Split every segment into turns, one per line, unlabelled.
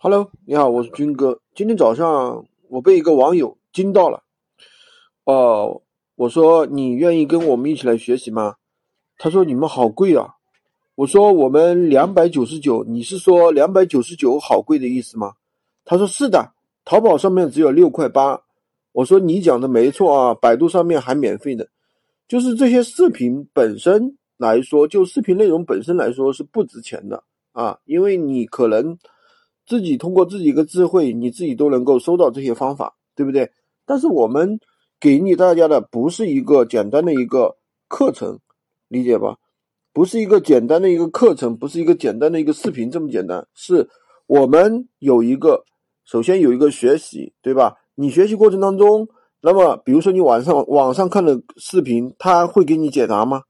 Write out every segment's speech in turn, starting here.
Hello，你好，我是军哥。今天早上我被一个网友惊到了。哦，我说你愿意跟我们一起来学习吗？他说你们好贵啊。我说我们两百九十九，你是说两百九十九好贵的意思吗？他说是的，淘宝上面只有六块八。我说你讲的没错啊，百度上面还免费的。就是这些视频本身来说，就视频内容本身来说是不值钱的啊，因为你可能。自己通过自己一个智慧，你自己都能够收到这些方法，对不对？但是我们给你大家的不是一个简单的一个课程，理解吧？不是一个简单的一个课程，不是一个简单的一个视频这么简单。是我们有一个，首先有一个学习，对吧？你学习过程当中，那么比如说你晚上网上看的视频，他会给你解答吗？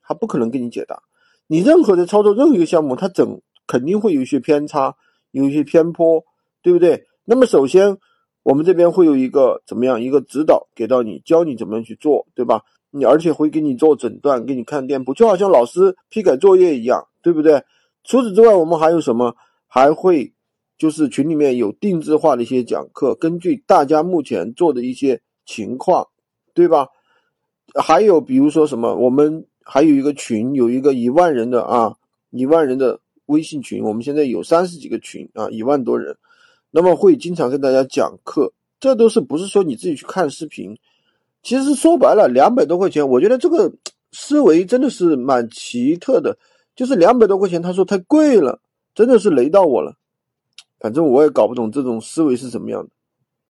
他不可能给你解答。你任何的操作任何一个项目，它整肯定会有一些偏差。有一些偏颇，对不对？那么首先，我们这边会有一个怎么样一个指导给到你，教你怎么样去做，对吧？你而且会给你做诊断，给你看店铺，就好像老师批改作业一样，对不对？除此之外，我们还有什么？还会就是群里面有定制化的一些讲课，根据大家目前做的一些情况，对吧？还有比如说什么？我们还有一个群，有一个一万人的啊，一万人的。微信群，我们现在有三十几个群啊，一万多人，那么会经常跟大家讲课，这都是不是说你自己去看视频？其实说白了，两百多块钱，我觉得这个思维真的是蛮奇特的，就是两百多块钱，他说太贵了，真的是雷到我了。反正我也搞不懂这种思维是什么样的。